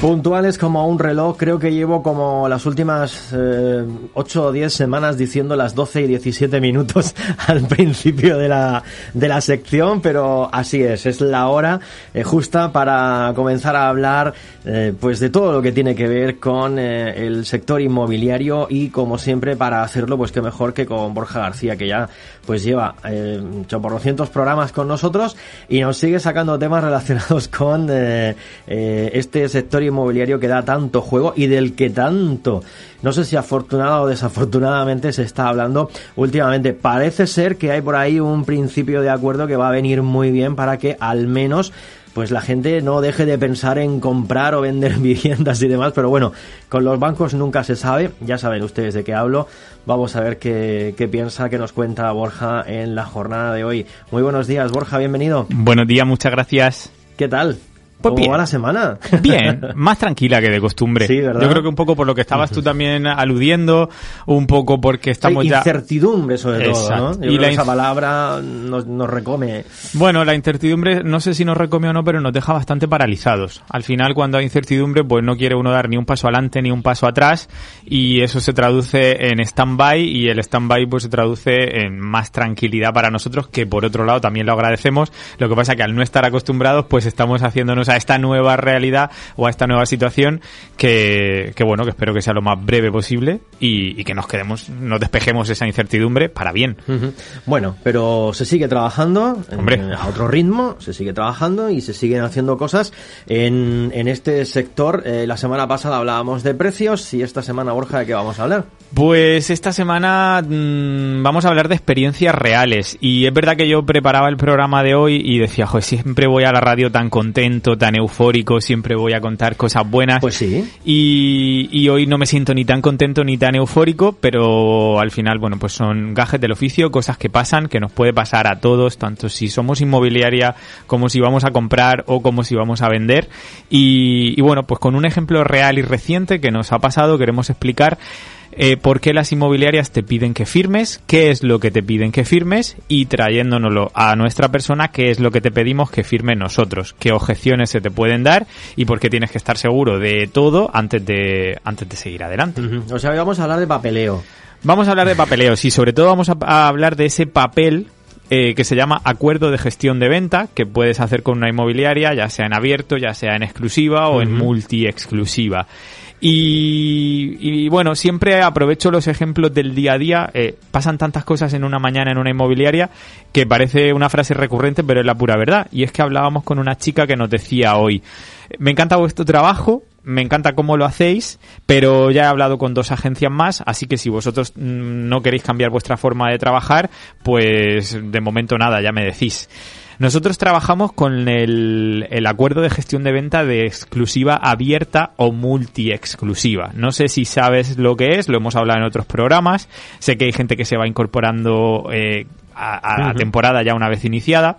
Puntuales como un reloj, creo que llevo como las últimas eh, 8 o 10 semanas diciendo las 12 y 17 minutos al principio de la, de la sección, pero así es, es la hora eh, justa para comenzar a hablar eh, pues de todo lo que tiene que ver con eh, el sector inmobiliario y como siempre para hacerlo pues que mejor que con Borja García que ya pues lleva eh, por 200 programas con nosotros y nos sigue sacando temas relacionados con este sector inmobiliario que da tanto juego y del que tanto, no sé si afortunada o desafortunadamente se está hablando últimamente. Parece ser que hay por ahí un principio de acuerdo que va a venir muy bien para que al menos pues la gente no deje de pensar en comprar o vender viviendas y demás, pero bueno, con los bancos nunca se sabe, ya saben ustedes de qué hablo, vamos a ver qué, qué piensa, qué nos cuenta Borja en la jornada de hoy. Muy buenos días, Borja, bienvenido. Buenos días, muchas gracias. ¿Qué tal? Pues ¿Cómo bien. va la semana? Bien, más tranquila que de costumbre. Sí, ¿verdad? Yo creo que un poco por lo que estabas tú también aludiendo, un poco porque estamos Hay ya... incertidumbre sobre todo, Exacto. ¿no? Yo Y creo la que esa palabra nos, nos recome. Bueno, la incertidumbre, no sé si nos recome o no, pero nos deja bastante paralizados. Al final, cuando hay incertidumbre, pues no quiere uno dar ni un paso adelante ni un paso atrás y eso se traduce en stand-by y el stand-by pues se traduce en más tranquilidad para nosotros, que por otro lado también lo agradecemos. Lo que pasa que al no estar acostumbrados, pues estamos haciéndonos a esta nueva realidad o a esta nueva situación que, que bueno, que espero que sea lo más breve posible y, y que nos quedemos, nos despejemos esa incertidumbre para bien. Bueno, pero se sigue trabajando en- Hombre. a otro ritmo, se sigue trabajando y se siguen haciendo cosas en, en este sector. Eh, la semana pasada hablábamos de precios y esta semana, Borja, ¿de qué vamos a hablar? Pues esta semana mm, vamos a hablar de experiencias reales y es verdad que yo preparaba el programa de hoy y decía, joder, siempre voy a la radio tan contento, tan eufórico, siempre voy a contar cosas buenas. Pues sí. Y, y hoy no me siento ni tan contento ni tan eufórico, pero al final, bueno, pues son gajes del oficio, cosas que pasan, que nos puede pasar a todos, tanto si somos inmobiliaria como si vamos a comprar o como si vamos a vender. Y, y bueno, pues con un ejemplo real y reciente que nos ha pasado, queremos explicar eh, por qué las inmobiliarias te piden que firmes, qué es lo que te piden que firmes y trayéndonoslo a nuestra persona, qué es lo que te pedimos que firme nosotros, qué objeciones se te pueden dar y por qué tienes que estar seguro de todo antes de, antes de seguir adelante. O sea, hoy vamos a hablar de papeleo. Vamos a hablar de papeleos y sobre todo vamos a, a hablar de ese papel eh, que se llama acuerdo de gestión de venta que puedes hacer con una inmobiliaria, ya sea en abierto, ya sea en exclusiva o en multi-exclusiva. Y, y, bueno, siempre aprovecho los ejemplos del día a día. Eh, pasan tantas cosas en una mañana en una inmobiliaria que parece una frase recurrente, pero es la pura verdad. Y es que hablábamos con una chica que nos decía hoy, me encanta vuestro trabajo, me encanta cómo lo hacéis, pero ya he hablado con dos agencias más, así que si vosotros mm, no queréis cambiar vuestra forma de trabajar, pues de momento nada, ya me decís. Nosotros trabajamos con el, el acuerdo de gestión de venta de exclusiva abierta o multi-exclusiva. No sé si sabes lo que es, lo hemos hablado en otros programas. Sé que hay gente que se va incorporando eh, a, a la temporada ya una vez iniciada.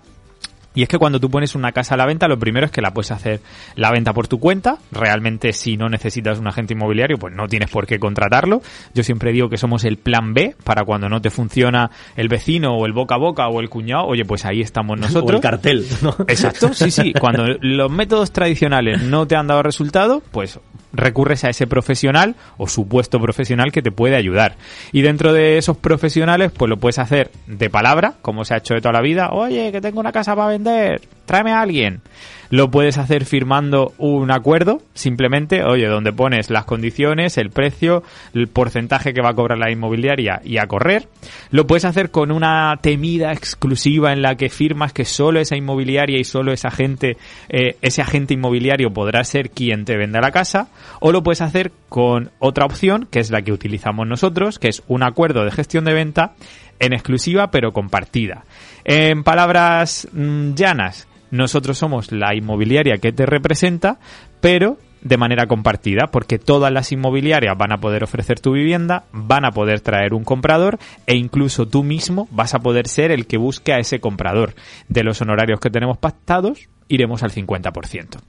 Y es que cuando tú pones una casa a la venta, lo primero es que la puedes hacer la venta por tu cuenta. Realmente, si no necesitas un agente inmobiliario, pues no tienes por qué contratarlo. Yo siempre digo que somos el plan B para cuando no te funciona el vecino o el boca a boca o el cuñado. Oye, pues ahí estamos O nosotros. el cartel, ¿no? Exacto, sí, sí. Cuando los métodos tradicionales no te han dado resultado, pues recurres a ese profesional o supuesto profesional que te puede ayudar. Y dentro de esos profesionales, pues lo puedes hacer de palabra, como se ha hecho de toda la vida. Oye, que tengo una casa para vender, tráeme a alguien. Lo puedes hacer firmando un acuerdo, simplemente, oye, donde pones las condiciones, el precio, el porcentaje que va a cobrar la inmobiliaria y a correr. Lo puedes hacer con una temida exclusiva en la que firmas que solo esa inmobiliaria y solo esa agente, eh, ese agente inmobiliario podrá ser quien te venda la casa. O lo puedes hacer con otra opción, que es la que utilizamos nosotros, que es un acuerdo de gestión de venta en exclusiva pero compartida. En palabras mm, llanas, nosotros somos la inmobiliaria que te representa, pero de manera compartida, porque todas las inmobiliarias van a poder ofrecer tu vivienda, van a poder traer un comprador e incluso tú mismo vas a poder ser el que busque a ese comprador. De los honorarios que tenemos pactados, iremos al 50%.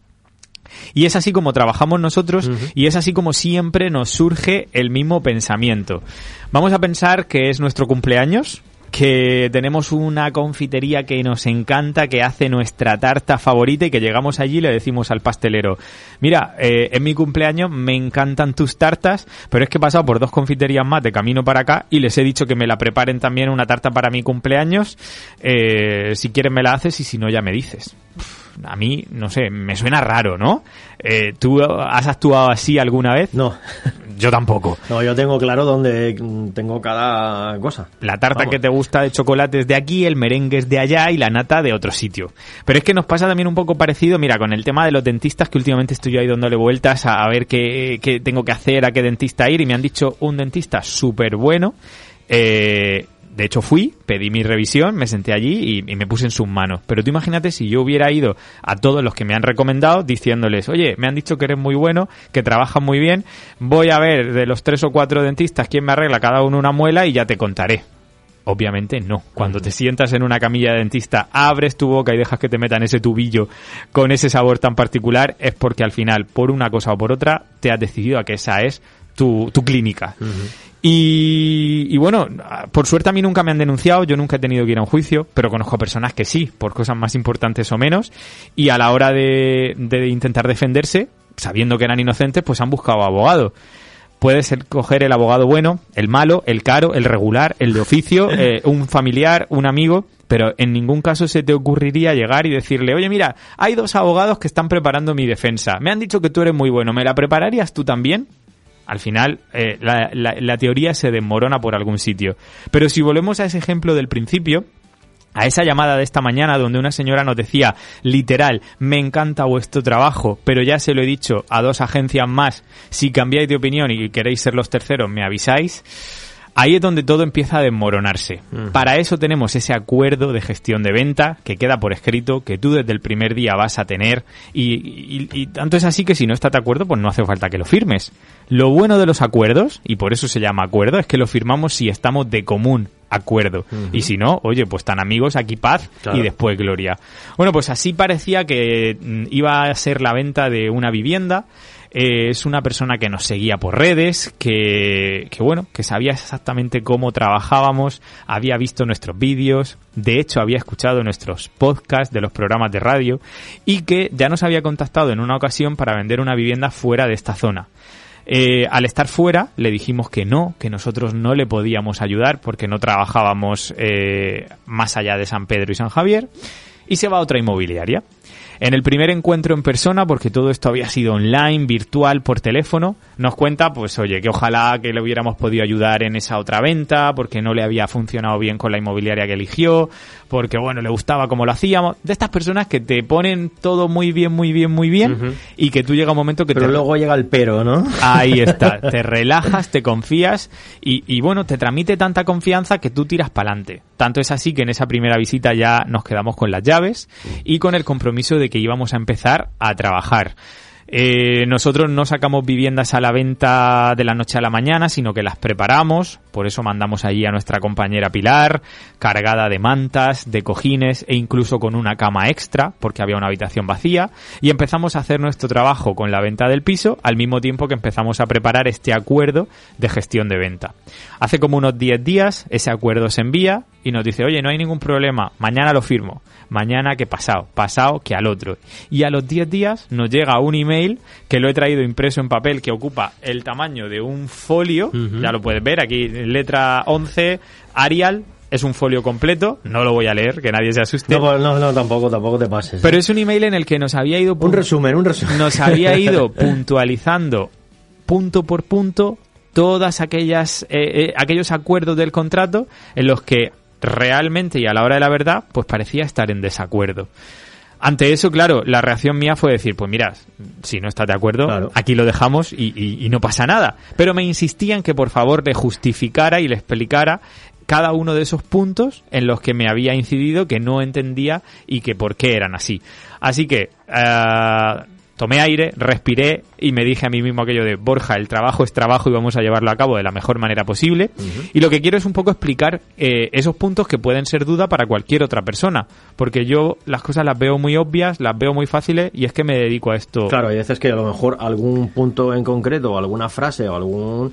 Y es así como trabajamos nosotros y es así como siempre nos surge el mismo pensamiento. Vamos a pensar que es nuestro cumpleaños que tenemos una confitería que nos encanta, que hace nuestra tarta favorita y que llegamos allí y le decimos al pastelero, mira, eh, en mi cumpleaños me encantan tus tartas, pero es que he pasado por dos confiterías más de camino para acá y les he dicho que me la preparen también una tarta para mi cumpleaños, eh, si quieres me la haces y si no ya me dices a mí, no sé, me suena raro, ¿no? Eh, ¿Tú has actuado así alguna vez? No. Yo tampoco. No, yo tengo claro dónde tengo cada cosa. La tarta que te gusta de chocolate es de aquí, el merengue es de allá y la nata de otro sitio. Pero es que nos pasa también un poco parecido, mira, con el tema de los dentistas, que últimamente estoy yo ahí dándole vueltas a, ver qué, qué tengo que hacer, a qué dentista ir, y me han dicho un dentista súper bueno. Eh, de hecho fui, pedí mi revisión, me senté allí y, me puse en sus manos. Pero tú imagínate si yo hubiera ido a todos los que me han recomendado diciéndoles, oye, me han dicho que eres muy bueno, que trabajas muy bien, voy a ver de los tres o cuatro dentistas quién me arregla cada uno una muela y ya te contaré. Obviamente no. Cuando te sientas en una camilla de dentista, abres tu boca y dejas que te metan ese tubillo con ese sabor tan particular, es porque al final, por una cosa o por otra, te has decidido a que esa es tu, clínica. Y, bueno, por suerte a mí nunca me han denunciado, yo nunca he tenido que ir a un juicio, pero conozco personas que sí, por cosas más importantes o menos, y a la hora de, intentar defenderse, sabiendo que eran inocentes, pues han buscado abogado. Puedes coger el abogado bueno, el malo, el caro, el regular, el de oficio, eh, un familiar, un amigo, pero en ningún caso se te ocurriría llegar y decirle, oye, mira, hay dos abogados que están preparando mi defensa. Me han dicho que tú eres muy bueno, ¿me la prepararías tú también? Al final, eh, la, teoría se desmorona por algún sitio. Pero si volvemos a ese ejemplo del principio, a esa llamada de esta mañana donde una señora nos decía, literal, me encanta vuestro trabajo, pero ya se lo he dicho a dos agencias más, si cambiáis de opinión y queréis ser los terceros, me avisáis Ahí es donde todo empieza a desmoronarse. Para eso tenemos ese acuerdo de gestión de venta que queda por escrito, que tú desde el primer día vas a tener y, tanto es así que si no estás de acuerdo, pues no hace falta que lo firmes. Lo bueno de los acuerdos, y por eso se llama acuerdo, es que lo firmamos si estamos de común acuerdo. Y si no, oye, pues tan amigos, aquí paz y después gloria. Bueno, pues así parecía que mm, iba a ser la venta de una vivienda. Eh, es una persona que nos seguía por redes, que, que bueno, que sabía exactamente cómo trabajábamos, había visto nuestros vídeos, de hecho había escuchado nuestros podcasts de los programas de radio y que ya nos había contactado en una ocasión para vender una vivienda fuera de esta zona. Eh, al estar fuera le dijimos que no, que nosotros no le podíamos ayudar porque no trabajábamos eh, más allá de San Pedro y San Javier y se va a otra inmobiliaria. En el primer encuentro en persona, porque todo esto había sido online, virtual, por teléfono, nos cuenta, pues oye, que ojalá que le hubiéramos podido ayudar en esa otra venta, porque no le había funcionado bien con la inmobiliaria que eligió, porque bueno, le gustaba como lo hacíamos. De estas personas que te ponen todo muy bien, muy bien, muy bien, y que tú llega un momento que pero luego llega el pero, ¿no? Ahí está, te relajas, te confías, y, y bueno, te transmite tanta confianza que tú tiras para adelante. Tanto es así que en esa primera visita ya nos quedamos con las llaves y con el compromiso de que íbamos a empezar a trabajar. Eh, nosotros no sacamos viviendas a la venta de la noche a la mañana, sino que las preparamos. Por eso mandamos allí a nuestra compañera Pilar, cargada de mantas, de cojines e incluso con una cama extra, porque había una habitación vacía. Y empezamos a hacer nuestro trabajo con la venta del piso, al mismo tiempo que empezamos a preparar este acuerdo de gestión de venta. Hace como unos 10 días ese acuerdo se envía y nos dice, oye, no hay ningún problema, mañana lo firmo mañana que pasado, pasado que al otro. Y a los 10 días nos llega un email que lo he traído impreso en papel que ocupa el tamaño de un folio, ya lo puedes ver aquí, letra 11, Arial, es un folio completo, no lo voy a leer, que nadie se asuste. No, no, no tampoco, tampoco te pases. Pero es un email en el que nos había ido... Un resumen, un resumen. Nos había ido puntualizando punto por punto todas aquellas eh, eh, aquellos acuerdos del contrato en los que realmente y a la hora de la verdad, pues parecía estar en desacuerdo. Ante eso, claro, la reacción mía fue decir, pues mira, si no estás de acuerdo, aquí lo dejamos y, no pasa nada. Pero me insistían que por favor le justificara y le explicara cada uno de esos puntos en los que me había incidido, que no entendía y que por qué eran así. Así que, eh, tomé aire, respiré y me dije a mí mismo aquello de Borja, el trabajo es trabajo y vamos a llevarlo a cabo de la mejor manera posible. Y lo que quiero es un poco explicar eh, esos puntos que pueden ser duda para cualquier otra persona, porque yo las cosas las veo muy obvias, las veo muy fáciles y es que me dedico a esto. Claro, hay veces que a lo mejor algún punto en concreto, alguna frase o algún...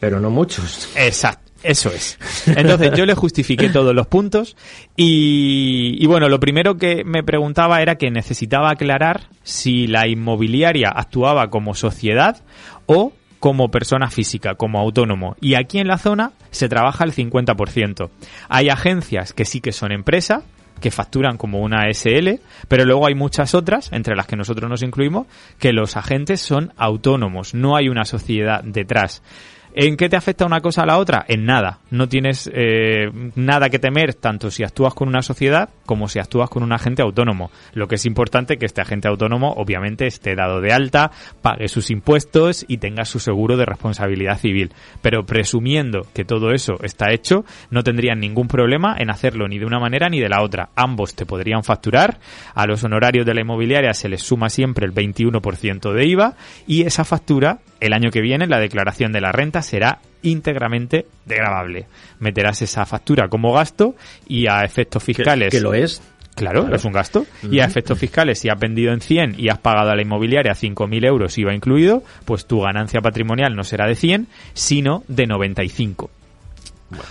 pero no muchos. Exacto. Eso es. Entonces yo le justifiqué todos los puntos y, y, bueno, lo primero que me preguntaba era que necesitaba aclarar si la inmobiliaria actuaba como sociedad o como persona física, como autónomo. Y aquí en la zona se trabaja el 50%. Hay agencias que sí que son empresa, que facturan como una SL, pero luego hay muchas otras, entre las que nosotros nos incluimos, que los agentes son autónomos, no hay una sociedad detrás. ¿En qué te afecta una cosa a la otra? En nada. No tienes eh, nada que temer tanto si actúas con una sociedad como si actúas con un agente autónomo. Lo que es importante que este agente autónomo obviamente esté dado de alta, pague sus impuestos y tenga su seguro de responsabilidad civil. Pero presumiendo que todo eso está hecho, no tendrían ningún problema en hacerlo ni de una manera ni de la otra. Ambos te podrían facturar, a los honorarios de la inmobiliaria se les suma siempre el 21% de IVA y esa factura el año que viene la declaración de la renta será íntegramente degradable. Meterás esa factura como gasto y a efectos fiscales. ¿Que, lo es? Claro, es un gasto. Y a efectos fiscales, si has vendido en 100 y has pagado a la inmobiliaria 5.000 euros IVA incluido, pues tu ganancia patrimonial no será de 100, sino de 95.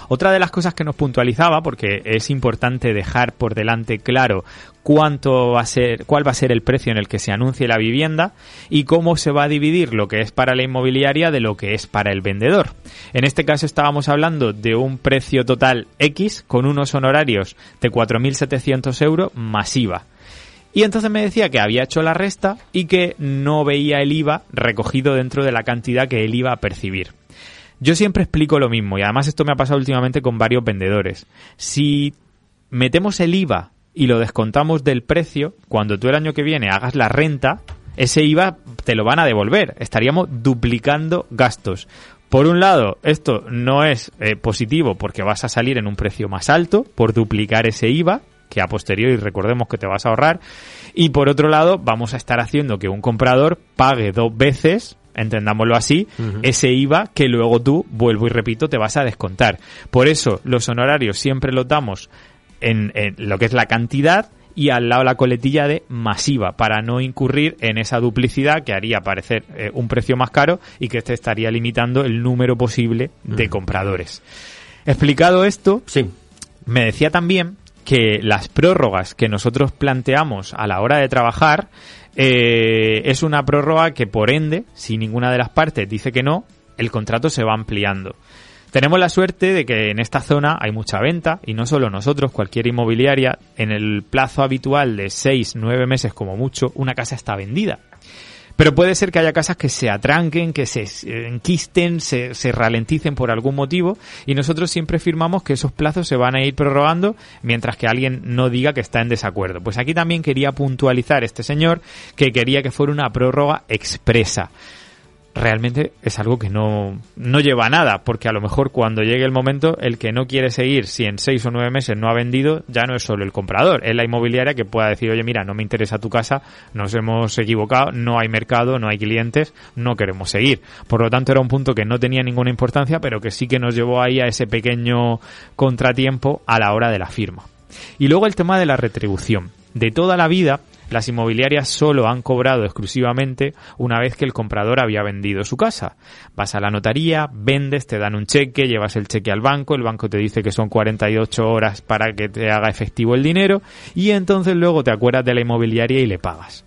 Otra de las cosas que nos puntualizaba, porque es importante dejar por delante claro cuánto va a ser, cuál va a ser el precio en el que se anuncie la vivienda y cómo se va a dividir lo que es para la inmobiliaria de lo que es para el vendedor. En este caso estábamos hablando de un precio total X con unos honorarios de 4.700 euros masiva. Y entonces me decía que había hecho la resta y que no veía el IVA recogido dentro de la cantidad que él iba a percibir. Yo siempre explico lo mismo y además esto me ha pasado últimamente con varios vendedores. Si metemos el IVA y lo descontamos del precio, cuando tú el año que viene hagas la renta, ese IVA te lo van a devolver. Estaríamos duplicando gastos. Por un lado, esto no es eh, positivo porque vas a salir en un precio más alto por duplicar ese IVA, que a posteriori recordemos que te vas a ahorrar. Y por otro lado, vamos a estar haciendo que un comprador pague dos veces entendámoslo así, ese IVA que luego tú, vuelvo y repito, te vas a descontar. Por eso los honorarios siempre los damos en, lo que es la cantidad y al lado la coletilla de masiva para no incurrir en esa duplicidad que haría parecer eh, un precio más caro y que te estaría limitando el número posible de compradores. Explicado esto, sí. me decía también que las prórrogas que nosotros planteamos a la hora de trabajar eh, es una prórroga que por ende, si ninguna de las partes dice que no, el contrato se va ampliando. Tenemos la suerte de que en esta zona hay mucha venta y no solo nosotros, cualquier inmobiliaria, en el plazo habitual de 6, 9 meses como mucho, una casa está vendida. Pero puede ser que haya casas que se atranquen, que se enquisten, se, se ralenticen por algún motivo y nosotros siempre firmamos que esos plazos se van a ir prorrogando mientras que alguien no diga que está en desacuerdo. Pues aquí también quería puntualizar este señor que quería que fuera una prórroga expresa realmente es algo que no, no lleva a nada, porque a lo mejor cuando llegue el momento, el que no quiere seguir, si en seis o nueve meses no ha vendido, ya no es solo el comprador, es la inmobiliaria que pueda decir, oye, mira, no me interesa tu casa, nos hemos equivocado, no hay mercado, no hay clientes, no queremos seguir. Por lo tanto, era un punto que no tenía ninguna importancia, pero que sí que nos llevó ahí a ese pequeño contratiempo a la hora de la firma. Y luego el tema de la retribución. De toda la vida, las inmobiliarias solo han cobrado exclusivamente una vez que el comprador había vendido su casa. Vas a la notaría, vendes, te dan un cheque, llevas el cheque al banco, el banco te dice que son 48 horas para que te haga efectivo el dinero y entonces luego te acuerdas de la inmobiliaria y le pagas.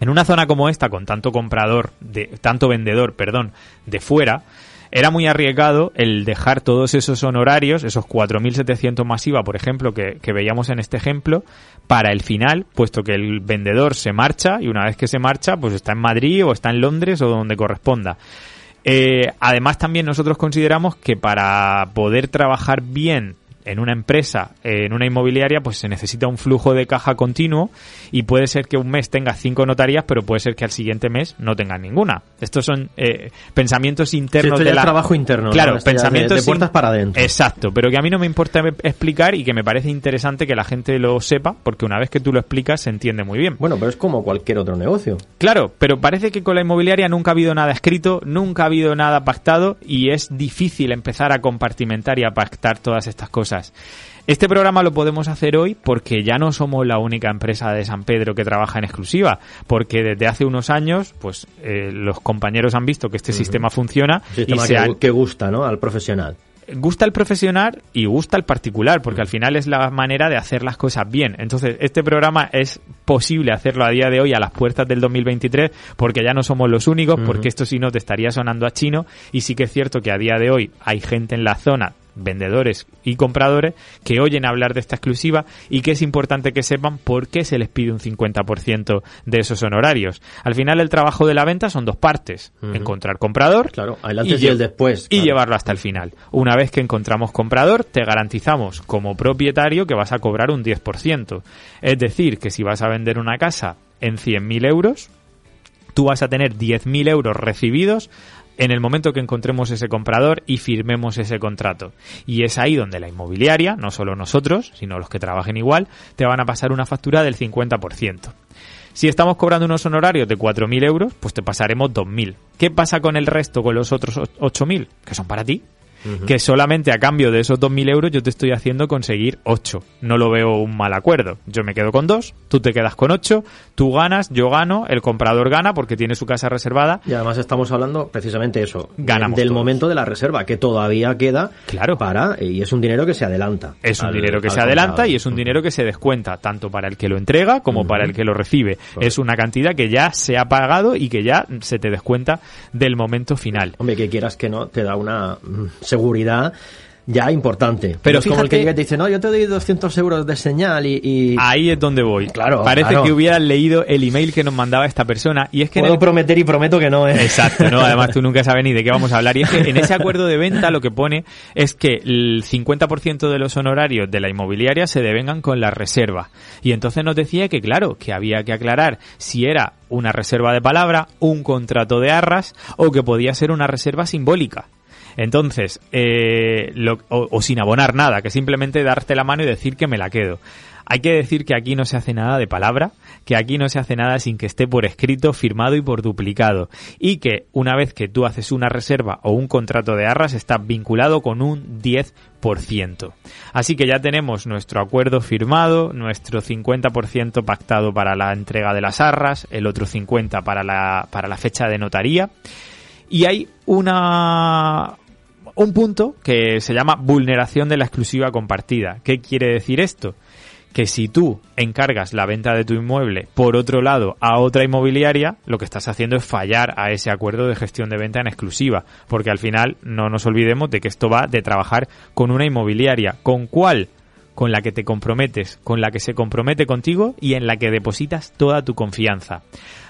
En una zona como esta, con tanto comprador, de, tanto vendedor, perdón, de fuera, era muy arriesgado el dejar todos esos honorarios, esos 4.700 masiva, por ejemplo, que, veíamos en este ejemplo, para el final, puesto que el vendedor se marcha y una vez que se marcha, pues está en Madrid o está en Londres o donde corresponda. Eh, además, también nosotros consideramos que para poder trabajar bien en una empresa, en una inmobiliaria, pues se necesita un flujo de caja continuo y puede ser que un mes tenga cinco notarías, pero puede ser que al siguiente mes no tenga ninguna. Estos son eh, pensamientos internos de trabajo interno. Claro, pensamientos de, puertas para adentro. Exacto, pero que a mí no me importa explicar y que me parece interesante que la gente lo sepa, porque una vez que tú lo explicas se entiende muy bien. Bueno, pero es como cualquier otro negocio. Claro, pero parece que con la inmobiliaria nunca ha habido nada escrito, nunca ha habido nada pactado y es difícil empezar a compartimentar y a pactar todas estas cosas. Este programa lo podemos hacer hoy porque ya no somos la única empresa de San Pedro que trabaja en exclusiva, porque desde hace unos años, pues eh, los compañeros han visto que este sistema funciona y se que, que gusta, ¿no? Al profesional. gusta el profesional y gusta el particular, porque al final es la manera de hacer las cosas bien. Entonces, este programa es posible hacerlo a día de hoy a las puertas del 2023, porque ya no somos los únicos, porque esto si no te estaría sonando a chino, y sí que es cierto que a día de hoy hay gente en la zona vendedores y compradores que oyen hablar de esta exclusiva y que es importante que sepan por qué se les pide un 50% de esos honorarios. Al final el trabajo de la venta son dos partes, encontrar comprador claro, y, el después y llevarlo hasta el final. Una vez que encontramos comprador, te garantizamos como propietario que vas a cobrar un 10%. Es decir, que si vas a vender una casa en 100.000 euros, tú vas a tener 10.000 euros recibidos en el momento que encontremos ese comprador y firmemos ese contrato. Y es ahí donde la inmobiliaria, no solo nosotros, sino los que trabajen igual, te van a pasar una factura del 50%. Si estamos cobrando unos honorarios de 4.000 euros, pues te pasaremos 2.000. ¿Qué pasa con el resto, con los otros 8.000? Que son para ti que solamente a cambio de esos 2.000 euros yo te estoy haciendo conseguir 8. No lo veo un mal acuerdo. Yo me quedo con 2, tú te quedas con 8, tú ganas, yo gano, el comprador gana porque tiene su casa reservada. Y además estamos hablando precisamente eso, Ganamos del momento de la reserva, que todavía queda claro. para, y es un dinero que se adelanta. Es un dinero que se adelanta y es un dinero que se descuenta, tanto para el que lo entrega como para el que lo recibe. Es una cantidad que ya se ha pagado y que ya se te descuenta del momento final. Hombre, que quieras que no, te da una mm, seguridad ya importante. Pero fíjate, como el que llega y te dice, no, yo te doy 200 euros de señal y... Ahí es donde voy. Claro, Parece que hubieras leído el email que nos mandaba esta persona y es que... Puedo prometer y prometo que no, ¿eh? Exacto, ¿no? Además tú nunca sabes ni de qué vamos a hablar. Y es que en ese acuerdo de venta lo que pone es que el 50% de los honorarios de la inmobiliaria se devengan con la reserva. Y entonces nos decía que, claro, que había que aclarar si era una reserva de palabra, un contrato de arras o que podía ser una reserva simbólica. Entonces, eh, o, sin abonar nada, que simplemente darte la mano y decir que me la quedo. Hay que decir que aquí no se hace nada de palabra, que aquí no se hace nada sin que esté por escrito, firmado y por duplicado. Y que una vez que tú haces una reserva o un contrato de arras está vinculado con un 10%. Así que ya tenemos nuestro acuerdo firmado, nuestro 50% pactado para la entrega de las arras, el otro 50% para la, para la fecha de notaría. Y hay una, un punto que se llama vulneración de la exclusiva compartida. ¿Qué quiere decir esto? Que si tú encargas la venta de tu inmueble por otro lado a otra inmobiliaria, lo que estás haciendo es fallar a ese acuerdo de gestión de venta en exclusiva, porque al final no nos olvidemos de que esto va de trabajar con una inmobiliaria. ¿Con cuál? Con la que te comprometes, con la que se compromete contigo y en la que depositas toda tu confianza.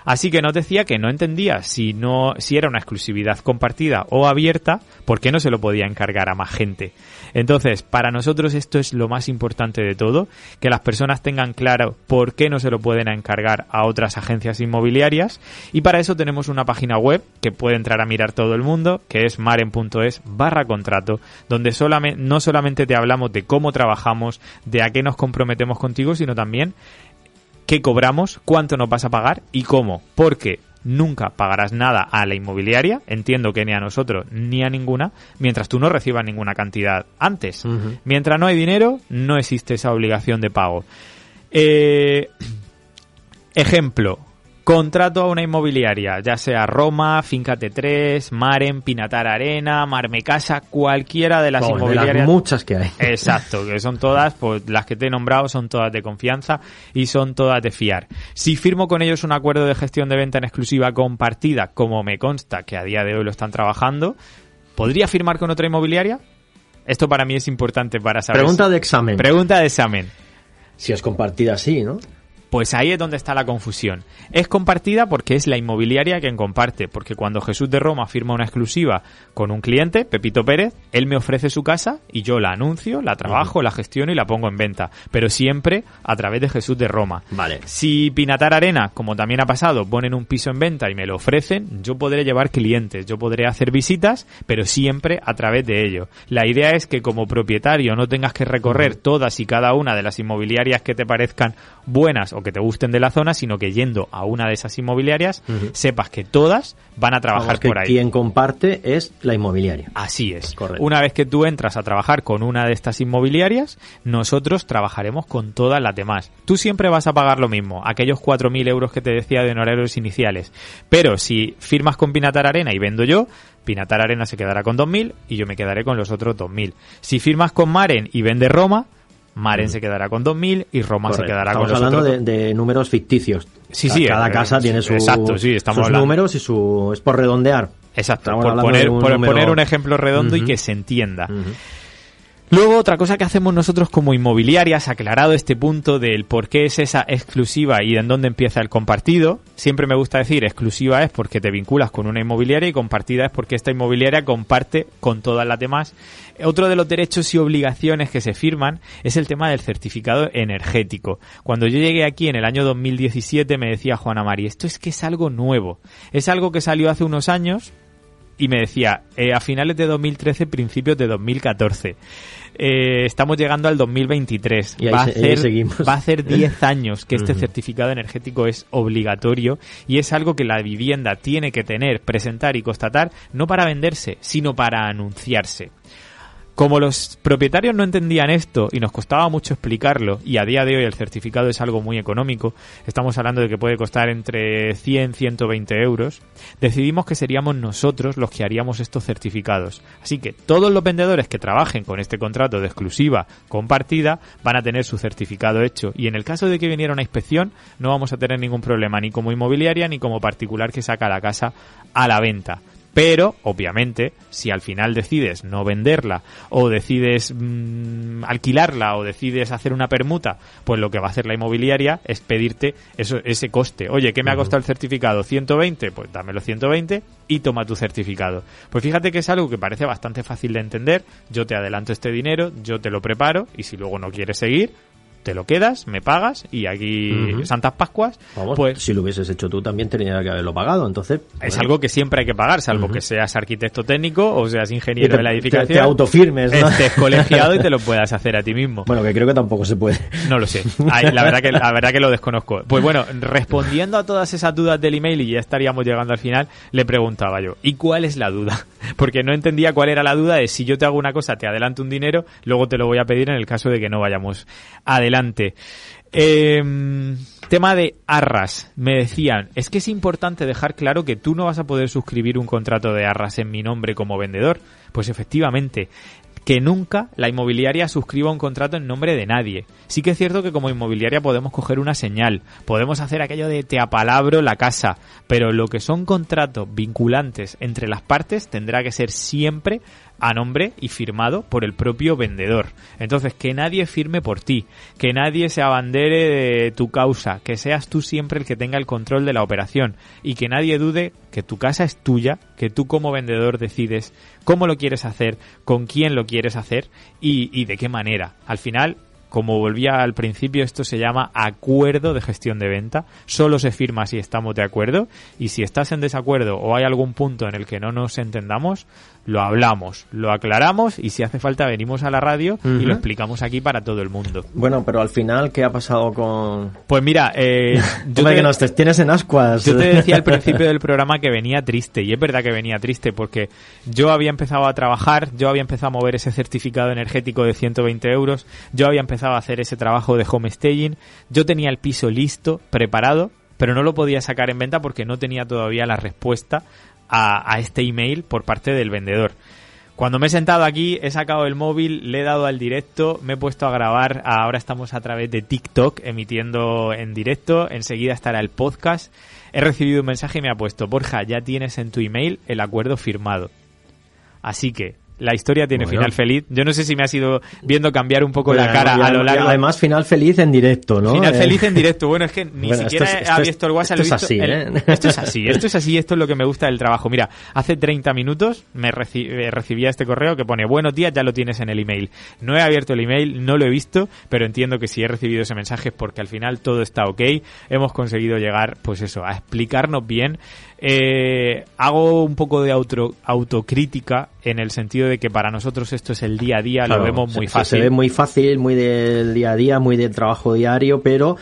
Así que nos decía que no entendía si no, si era una exclusividad compartida o abierta, por qué no se lo podía encargar a más gente. Entonces, para nosotros esto es lo más importante de todo, que las personas tengan claro por qué no se lo pueden encargar a otras agencias inmobiliarias y para eso tenemos una página web que puede entrar a mirar todo el mundo, que es maren.es barra contrato, donde no solamente te hablamos de cómo trabajamos, de a qué nos comprometemos contigo, sino también qué cobramos, cuánto nos vas a pagar y cómo. Porque nunca pagarás nada a la inmobiliaria, entiendo que ni a nosotros ni a ninguna, mientras tú no recibas ninguna cantidad antes. Mientras no hay dinero, no existe esa obligación de pago. Eh, ejemplo, Contrato a una inmobiliaria, ya sea Roma, Finca T3, Maren, Pinatar Arena, Marme Casa, cualquiera de las inmobiliarias. muchas que hay. Exacto, que son todas, pues las que te he nombrado son todas de confianza y son todas de fiar. Si firmo con ellos un acuerdo de gestión de venta en exclusiva compartida, como me consta que a día de hoy lo están trabajando, ¿podría firmar con otra inmobiliaria? Esto para mí es importante para saber. Pregunta de examen. Pregunta de examen. Si es compartida, sí, ¿no? Pues ahí es donde está la confusión. Es compartida porque es la inmobiliaria quien comparte, porque cuando Jesús de Roma firma una exclusiva con un cliente, Pepito Pérez, él me ofrece su casa y yo la anuncio, la trabajo, la gestiono y la pongo en venta, pero siempre a través de Jesús de Roma. Vale. Si Pinatar Arena, como también ha pasado, ponen un piso en venta y me lo ofrecen, yo podré llevar clientes, yo podré hacer visitas, pero siempre a través de ello. La idea es que como propietario no tengas que recorrer todas y cada una de las inmobiliarias que te parezcan buenas o que te gusten de la zona, sino que yendo a una de esas inmobiliarias, sepas que todas van a trabajar que por ahí. Quien comparte es la inmobiliaria. Así es. Correcto. Una vez que tú entras a trabajar con una de estas inmobiliarias, nosotros trabajaremos con todas las demás. Tú siempre vas a pagar lo mismo, aquellos 4.000 euros que te decía de honorarios iniciales. Pero si firmas con Pinatar Arena y vendo yo, Pinatar Arena se quedará con 2.000 y yo me quedaré con los otros 2.000. Si firmas con Maren y vende Roma, Maren se quedará con 2.000 y Roma se quedará Estamos con los hablando de, de números ficticios. Sí, sí, Cada eh, casa tiene su, exacto, sí, estamos sus hablando. números y su... Es por redondear. Exacto, Estamos por poner, un por número- poner un ejemplo redondo y que se entienda. Luego, otra cosa que hacemos nosotros como inmobiliarias, aclarado este punto del por qué es esa exclusiva y en dónde empieza el compartido, siempre me gusta decir exclusiva es porque te vinculas con una inmobiliaria y compartida es porque esta inmobiliaria comparte con todas las demás. Otro de los derechos y obligaciones que se firman es el tema del certificado energético. Cuando yo llegué aquí en el año 2017 me decía Juana Mari, esto es que es algo nuevo. Es algo que salió hace unos años, y me decía, eh, a finales de 2013, principios de 2014. Eh, estamos llegando al 2023. Y ahí va, a hacer, va a hacer 10 años que este certificado energético es obligatorio y es algo que la vivienda tiene que tener, presentar y constatar, no para venderse, sino para anunciarse. Como los propietarios no entendían esto y nos costaba mucho explicarlo, y a día de hoy el certificado es algo muy económico, estamos hablando de que puede costar entre 100 y 120 euros, decidimos que seríamos nosotros los que haríamos estos certificados. Así que todos los vendedores que trabajen con este contrato de exclusiva compartida van a tener su certificado hecho, y en el caso de que viniera una inspección no vamos a tener ningún problema ni como inmobiliaria ni como particular que saca la casa a la venta. Pero, obviamente, si al final decides no venderla o decides mm, alquilarla o decides hacer una permuta, pues lo que va a hacer la inmobiliaria es pedirte eso, ese coste. Oye, ¿qué me ha costado el certificado? ¿120? Pues dámelo 120 y toma tu certificado. Pues fíjate que es algo que parece bastante fácil de entender. Yo te adelanto este dinero, yo te lo preparo y si luego no quieres seguir, te lo quedas, me pagas y aquí. Santas Pascuas, Vamos, pues si lo hubieses hecho tú también tenía que haberlo pagado. Entonces, es algo que siempre hay que pagar, salvo que seas arquitecto técnico o seas ingeniero te, de la te- edificación. te autofirmes, ¿no? estés colegiado y te lo puedas hacer a ti mismo. Bueno, que creo que tampoco se puede. No lo sé. Ay, la verdad que la verdad que lo desconozco. Pues bueno, respondiendo a todas esas dudas del email y ya estaríamos llegando al final, le preguntaba yo, ¿y cuál es la duda? Porque no entendía cuál era la duda de si yo te hago una cosa, te adelanto un dinero, luego te lo voy a pedir en el caso de que no vayamos adelante. Eh, tema de arras. Me decían, es que es importante dejar claro que tú no vas a poder suscribir un contrato de arras en mi nombre como vendedor. Pues efectivamente, que nunca la inmobiliaria suscriba un contrato en nombre de nadie. Sí que es cierto que como inmobiliaria podemos coger una señal, podemos hacer aquello de te apalabro la casa, pero lo que son contratos vinculantes entre las partes tendrá que ser siempre a nombre y firmado por el propio vendedor. Entonces, que nadie firme por ti, que nadie se abandere de tu causa, que seas tú siempre el que tenga el control de la operación y que nadie dude que tu casa es tuya, que tú como vendedor decides cómo lo quieres hacer, con quién lo quieres hacer y, y de qué manera. Al final, como volvía al principio, esto se llama acuerdo de gestión de venta. Solo se firma si estamos de acuerdo y si estás en desacuerdo o hay algún punto en el que no nos entendamos, lo hablamos, lo aclaramos y si hace falta venimos a la radio y lo explicamos aquí para todo el mundo. Bueno, pero al final, ¿qué ha pasado con...? Pues mira, eh, yo, te, que nos te- tienes en ascuas. yo te decía al principio del programa que venía triste y es verdad que venía triste porque yo había empezado a trabajar, yo había empezado a mover ese certificado energético de 120 euros, yo había empezado a hacer ese trabajo de home staging, yo tenía el piso listo, preparado, pero no lo podía sacar en venta porque no tenía todavía la respuesta a, este email por parte del vendedor. Cuando me he sentado aquí, he sacado el móvil, le he dado al directo, me he puesto a grabar, ahora estamos a través de TikTok emitiendo en directo, enseguida estará el podcast. He recibido un mensaje y me ha puesto, Borja, ya tienes en tu email el acuerdo firmado. Así que la historia tiene Bueno. final feliz. Yo no sé si me ha sido viendo cambiar un poco Bueno, la cara a lo largo. Además, final feliz en directo, ¿no? Final Eh, feliz en directo. Bueno, es que ni Bueno, siquiera esto es- esto es- abierto el WhatsApp. esto es visto así, el- ¿eh? Esto es así, esto es así, esto es lo que me gusta del trabajo. Mira, hace 30 minutos me reci- eh, recibía este correo que pone buenos días, ya lo tienes en el email. No he abierto el email, no lo he visto, pero entiendo que si he recibido ese mensaje es porque al final todo está ok. Hemos conseguido llegar, pues eso, a explicarnos bien. Eh, hago un poco de auto- autocrítica en el sentido de que para nosotros esto es el día a día, Claro, lo vemos muy se- fácil. Se ve muy fácil, muy del día a día, muy del trabajo diario, pero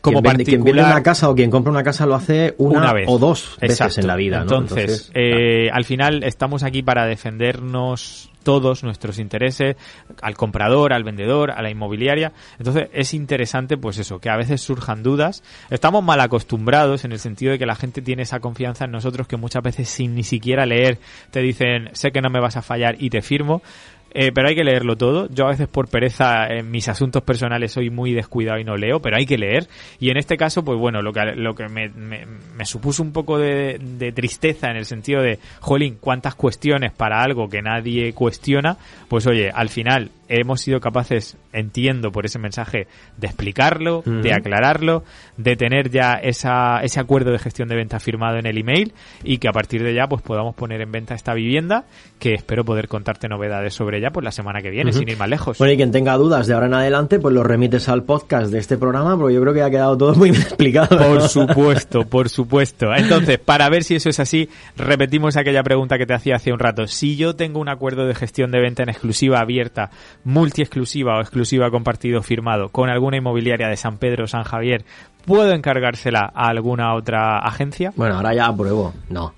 como quien vende, quien particular- una casa o quien compra una casa lo hace una, una vez o dos veces Exacto. en la vida. ¿no? Entonces, eh, al final estamos aquí para defendernos todos nuestros intereses al comprador, al vendedor, a la inmobiliaria. Entonces es interesante, pues eso, que a veces surjan dudas. Estamos mal acostumbrados en el sentido de que la gente tiene esa confianza en nosotros que muchas veces sin ni siquiera leer te dicen sé que no me vas a fallar y te firmo. Eh, pero hay que leerlo todo. Yo a veces por pereza en mis asuntos personales soy muy descuidado y no leo, pero hay que leer. Y en este caso, pues bueno, lo que, lo que me, me- me supuso un poco de, de tristeza en el sentido de, jolín, cuántas cuestiones para algo que nadie cuestiona, pues oye, al final hemos sido capaces, entiendo por ese mensaje, de explicarlo, de aclararlo, de tener ya esa, ese acuerdo de gestión de venta firmado en el email y que a partir de ya pues podamos poner en venta esta vivienda que espero poder contarte novedades sobre ella pues la semana que viene, sin ir más lejos. Bueno, y quien tenga dudas de ahora en adelante, pues lo remites al podcast de este programa, porque yo creo que ha quedado todo muy bien explicado. Por supuesto, por supuesto. Entonces, para ver si eso es así, repetimos aquella pregunta que te hacía hace un rato. Si yo tengo un acuerdo de gestión de venta en exclusiva abierta, multi-exclusiva o exclusiva compartido firmado con alguna inmobiliaria de San Pedro San Javier, ¿puedo encargársela a alguna otra agencia? Bueno, ahora ya apruebo. No.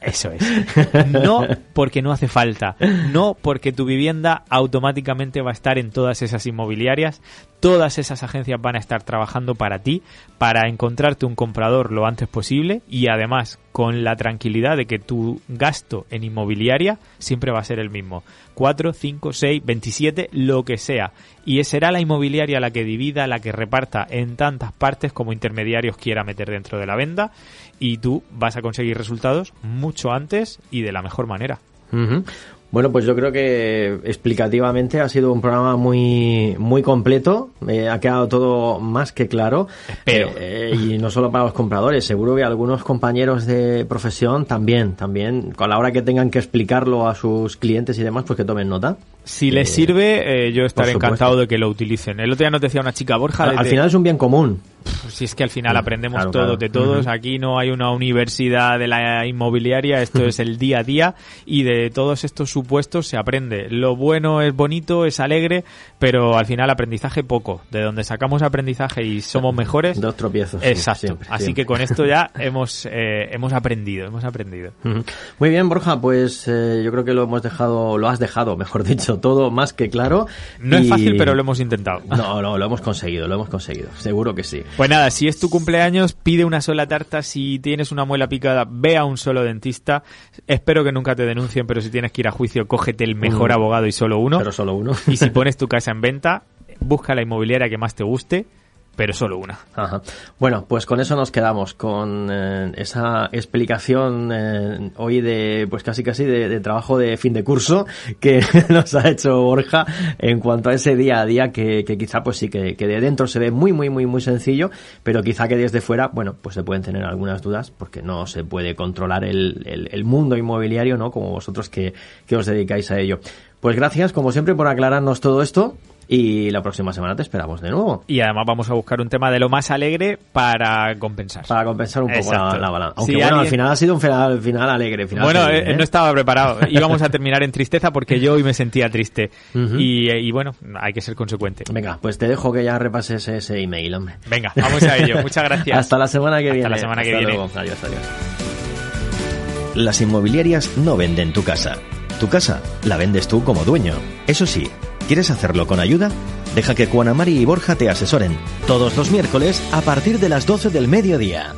Eso es. No porque no hace falta. No porque tu vivienda automáticamente va a estar en todas esas inmobiliarias. Todas esas agencias van a estar trabajando para ti, para encontrarte un comprador lo antes posible y además con la tranquilidad de que tu gasto en inmobiliaria siempre va a ser el mismo. 4, 5, 6, 27, lo que sea. Y será la inmobiliaria la que divida, la que reparta en tantas partes como intermediarios quiera meter dentro de la venta y tú vas a conseguir resultados mucho antes y de la mejor manera. Bueno, pues yo creo que explicativamente ha sido un programa muy muy completo, eh, ha quedado todo más que claro. Espero. Eh, eh, y no solo para los compradores, seguro que algunos compañeros de profesión también, también, a la hora que tengan que explicarlo a sus clientes y demás, pues que tomen nota. Si les Eh, sirve, yo estaré encantado de que lo utilicen. El otro día nos decía una chica, Borja, Al, final es un bien común. Pff, si es que al final aprendemos claro, de todos, aquí no hay una universidad de la inmobiliaria, esto es el día a día y de todos estos supuestos se aprende. Lo bueno es bonito, es alegre, pero al final aprendizaje poco. De donde sacamos aprendizaje y somos mejores. Dos tropiezos. Exacto. siempre, Así siempre. que con esto ya hemos eh, hemos aprendido, hemos aprendido. Muy bien, Borja, pues eh, yo creo que lo hemos dejado, lo has dejado, mejor dicho, todo más que claro. No es fácil, pero lo hemos intentado. No, no, lo hemos conseguido, lo hemos conseguido, seguro que sí. Pues nada, si es tu cumpleaños, pide una sola tarta. Si tienes una muela picada, ve a un solo dentista. Espero que nunca te denuncien, pero si tienes que ir a juicio, cógete el mejor abogado y solo uno. Pero solo uno. Y si pones tu casa en venta, busca la inmobiliaria que más te guste, pero solo una. Ajá. Bueno, pues con eso nos quedamos, con eh, esa explicación eh, hoy de, pues casi casi de, de trabajo de fin de curso que nos ha hecho Borja en cuanto a ese día a día que, quizá pues sí que, que de dentro se ve muy muy muy muy sencillo, pero quizá que desde fuera, bueno, pues se pueden tener algunas dudas porque no se puede controlar el, el, el mundo inmobiliario, ¿no? Como vosotros que, que os dedicáis a ello. Pues gracias, como siempre, por aclararnos todo esto. Y la próxima semana te esperamos de nuevo. Y además vamos a buscar un tema de lo más alegre para compensar. para compensar un poco la, balanza. Aunque Si bueno, al final ha sido un final, final alegre. Final Bueno, feliz, eh, no estaba preparado. Íbamos a terminar en tristeza porque yo hoy me sentía triste. Y, eh, y bueno, hay que ser consecuente. Venga, pues te dejo que ya repases ese email, hombre. Venga, vamos a ello. Muchas gracias. Hasta la semana que Hasta viene. la semana que Hasta viene. luego. Adiós, adiós. Las inmobiliarias no venden tu casa. Tu casa la vendes tú como dueño. Eso sí, ¿quieres hacerlo con ayuda? Deja que Juanamari y Borja te asesoren todos los miércoles a partir de las 12 del mediodía.